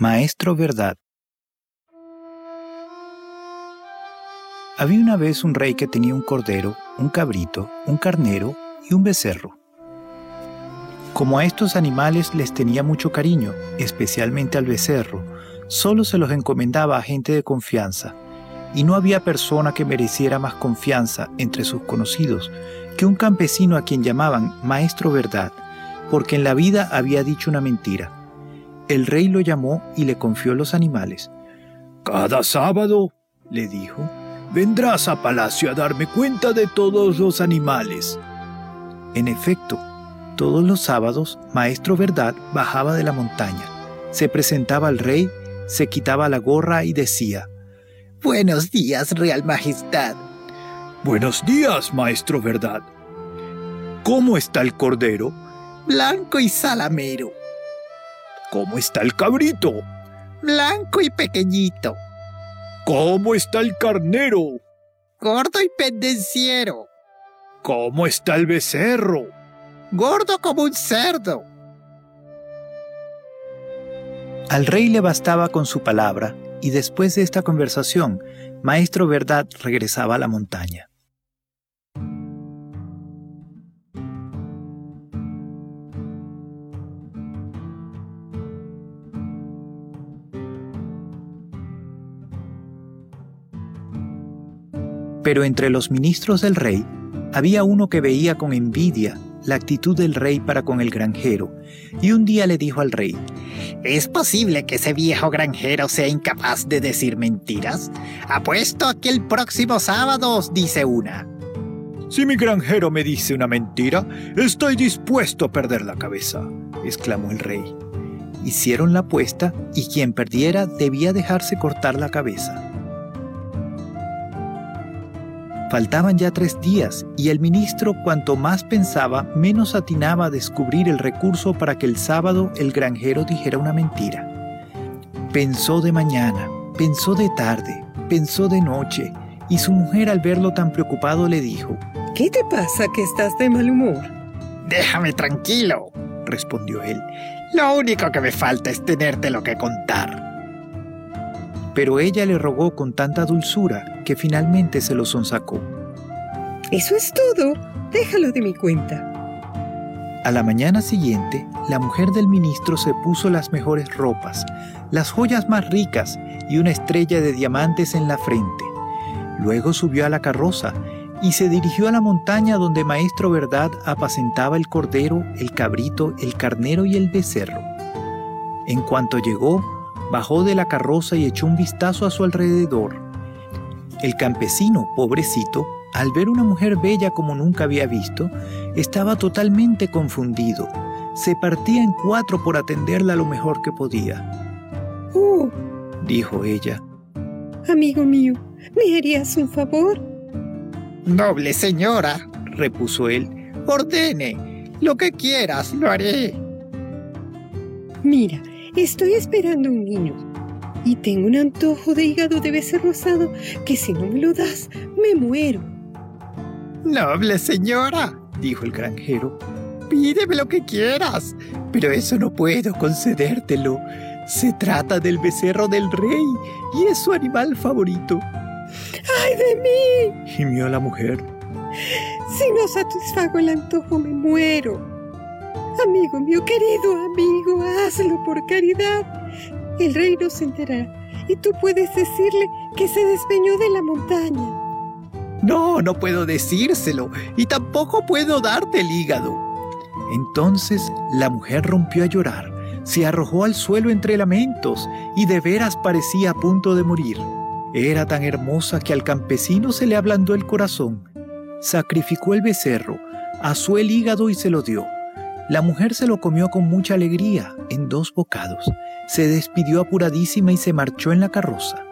Maestro Verdad. Había una vez un rey que tenía un cordero, un cabrito, un carnero y un becerro. Como a estos animales les tenía mucho cariño, especialmente al becerro, solo se los encomendaba a gente de confianza, y no había persona que mereciera más confianza entre sus conocidos que un campesino a quien llamaban Maestro Verdad, porque en la vida había dicho una mentira. El rey lo llamó y le confió los animales. Cada sábado, le dijo, vendrás a palacio a darme cuenta de todos los animales. En efecto, todos los sábados, Maestro Verdad bajaba de la montaña, se presentaba al rey, se quitaba la gorra y decía, Buenos días, Real Majestad. Buenos días, Maestro Verdad. ¿Cómo está el cordero? Blanco y salamero. ¿Cómo está el cabrito? Blanco y pequeñito. ¿Cómo está el carnero? Gordo y pendenciero. ¿Cómo está el becerro? Gordo como un cerdo. Al rey le bastaba con su palabra, y después de esta conversación, Maestro Verdad regresaba a la montaña. Pero entre los ministros del rey había uno que veía con envidia la actitud del rey para con el granjero, y un día le dijo al rey, ¿Es posible que ese viejo granjero sea incapaz de decir mentiras? Apuesto a que el próximo sábado os dice una. Si mi granjero me dice una mentira, estoy dispuesto a perder la cabeza, exclamó el rey. Hicieron la apuesta y quien perdiera debía dejarse cortar la cabeza. Faltaban ya tres días y el ministro cuanto más pensaba, menos atinaba a descubrir el recurso para que el sábado el granjero dijera una mentira. Pensó de mañana, pensó de tarde, pensó de noche, y su mujer al verlo tan preocupado le dijo, ¿Qué te pasa que estás de mal humor? Déjame tranquilo, respondió él. Lo único que me falta es tenerte lo que contar. Pero ella le rogó con tanta dulzura que finalmente se lo sonsacó. Eso es todo. Déjalo de mi cuenta. A la mañana siguiente, la mujer del ministro se puso las mejores ropas, las joyas más ricas y una estrella de diamantes en la frente. Luego subió a la carroza y se dirigió a la montaña donde Maestro Verdad apacentaba el cordero, el cabrito, el carnero y el becerro. En cuanto llegó, bajó de la carroza y echó un vistazo a su alrededor. El campesino, pobrecito, al ver una mujer bella como nunca había visto, estaba totalmente confundido. Se partía en cuatro por atenderla lo mejor que podía. ¡Oh! dijo ella. Amigo mío, ¿me harías un favor? Noble señora, repuso él, ordene. Lo que quieras, lo haré. Mira, Estoy esperando un niño y tengo un antojo de hígado de becerro rosado que si no me lo das, me muero. Noble señora, dijo el granjero, pídeme lo que quieras, pero eso no puedo concedértelo. Se trata del becerro del rey y es su animal favorito. ¡Ay de mí! gimió la mujer. Si no satisfago el antojo, me muero. Amigo mío, querido amigo, hazlo por caridad. El rey no se enterará y tú puedes decirle que se despeñó de la montaña. No, no puedo decírselo y tampoco puedo darte el hígado. Entonces la mujer rompió a llorar, se arrojó al suelo entre lamentos y de veras parecía a punto de morir. Era tan hermosa que al campesino se le ablandó el corazón. Sacrificó el becerro, asó el hígado y se lo dio. La mujer se lo comió con mucha alegría, en dos bocados. Se despidió apuradísima y se marchó en la carroza.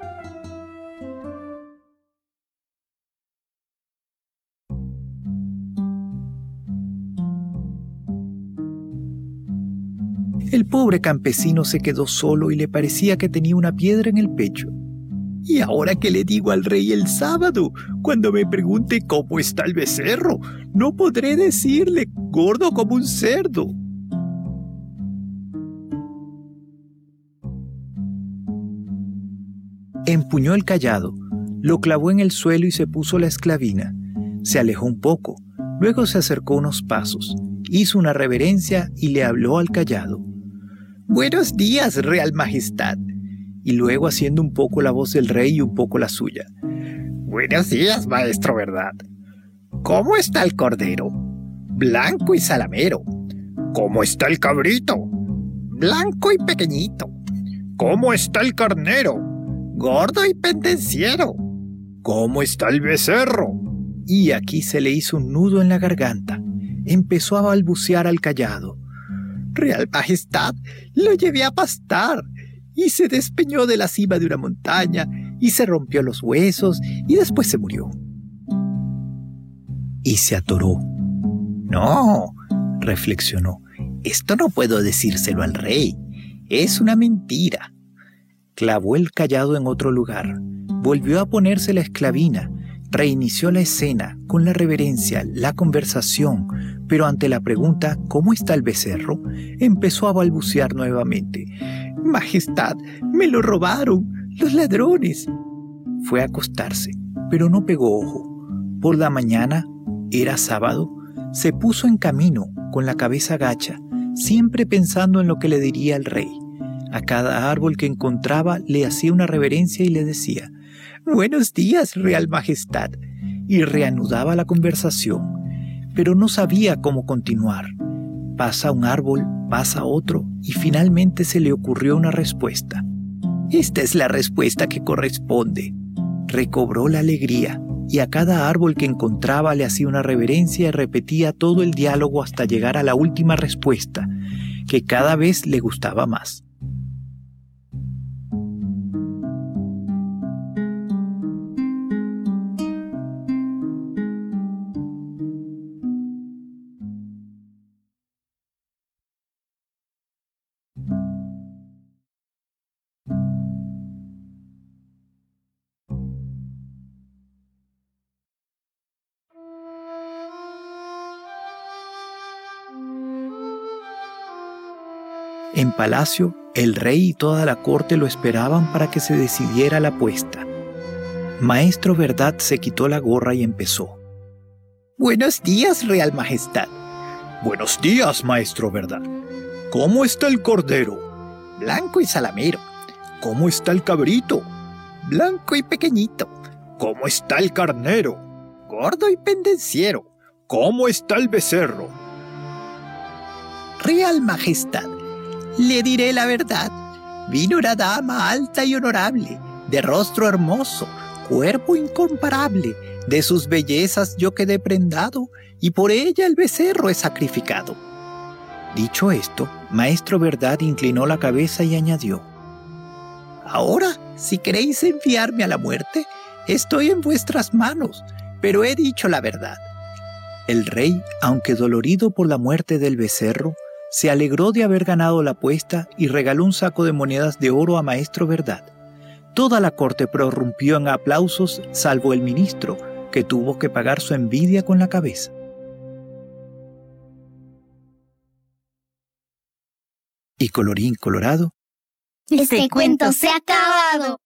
El pobre campesino se quedó solo y le parecía que tenía una piedra en el pecho. ¿Y ahora qué le digo al rey el sábado? Cuando me pregunte cómo está el becerro, no podré decirle gordo como un cerdo. Empuñó el callado, lo clavó en el suelo y se puso la esclavina. Se alejó un poco, luego se acercó unos pasos, hizo una reverencia y le habló al callado. Buenos días, Real Majestad. Y luego haciendo un poco la voz del rey y un poco la suya. Buenos días, maestro, ¿verdad? ¿Cómo está el cordero? Blanco y salamero. ¿Cómo está el cabrito? Blanco y pequeñito. ¿Cómo está el carnero? Gordo y pendenciero. ¿Cómo está el becerro? Y aquí se le hizo un nudo en la garganta. Empezó a balbucear al callado. Real Majestad, lo llevé a pastar y se despeñó de la cima de una montaña y se rompió los huesos y después se murió. Y se atoró. No, reflexionó, esto no puedo decírselo al rey. Es una mentira. Clavó el callado en otro lugar, volvió a ponerse la esclavina, reinició la escena con la reverencia, la conversación, pero ante la pregunta ¿cómo está el becerro? empezó a balbucear nuevamente. Majestad, me lo robaron, los ladrones. Fue a acostarse, pero no pegó ojo. Por la mañana, era sábado, se puso en camino con la cabeza gacha, siempre pensando en lo que le diría el rey. A cada árbol que encontraba le hacía una reverencia y le decía, Buenos días, Real Majestad, y reanudaba la conversación, pero no sabía cómo continuar. Pasa un árbol, pasa otro, y finalmente se le ocurrió una respuesta. Esta es la respuesta que corresponde. Recobró la alegría y a cada árbol que encontraba le hacía una reverencia y repetía todo el diálogo hasta llegar a la última respuesta, que cada vez le gustaba más. En palacio, el rey y toda la corte lo esperaban para que se decidiera la apuesta. Maestro Verdad se quitó la gorra y empezó. Buenos días, Real Majestad. Buenos días, Maestro Verdad. ¿Cómo está el cordero? Blanco y salamero. ¿Cómo está el cabrito? Blanco y pequeñito. ¿Cómo está el carnero? Gordo y pendenciero. ¿Cómo está el becerro? Real Majestad, le diré la verdad. Vino una dama alta y honorable, de rostro hermoso, cuerpo incomparable. De sus bellezas yo quedé prendado, y por ella el becerro es sacrificado. Dicho esto, Maestro Verdad inclinó la cabeza y añadió, Ahora, si queréis enviarme a la muerte, estoy en vuestras manos, pero he dicho la verdad. El rey, aunque dolorido por la muerte del becerro, se alegró de haber ganado la apuesta y regaló un saco de monedas de oro a Maestro Verdad. Toda la corte prorrumpió en aplausos, salvo el ministro, que tuvo que pagar su envidia con la cabeza. Y colorín colorado. Este cuento se ha acabado.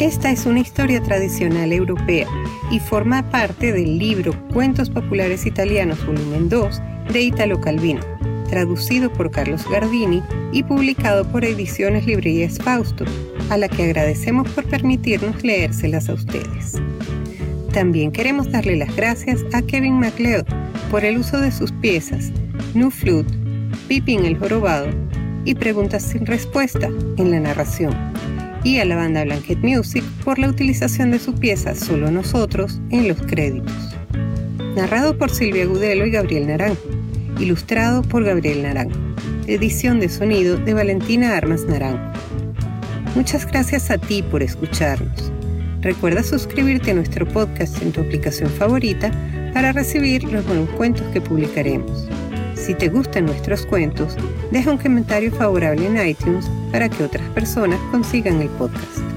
Esta es una historia tradicional europea y forma parte del libro Cuentos Populares Italianos Volumen 2 de Italo Calvino, traducido por Carlos Gardini y publicado por Ediciones Librerías Fausto, a la que agradecemos por permitirnos leérselas a ustedes. También queremos darle las gracias a Kevin MacLeod por el uso de sus piezas New Flute, Pippin el Jorobado y Preguntas sin Respuesta en la narración y a la banda Blanket Music por la utilización de su pieza Solo Nosotros en los créditos. Narrado por Silvia Gudelo y Gabriel Naranjo. Ilustrado por Gabriel Naranjo. Edición de sonido de Valentina Armas Naranjo. Muchas gracias a ti por escucharnos. Recuerda suscribirte a nuestro podcast en tu aplicación favorita para recibir los nuevos cuentos que publicaremos. Si te gustan nuestros cuentos, deja un comentario favorable en iTunes para que otras personas consigan el podcast.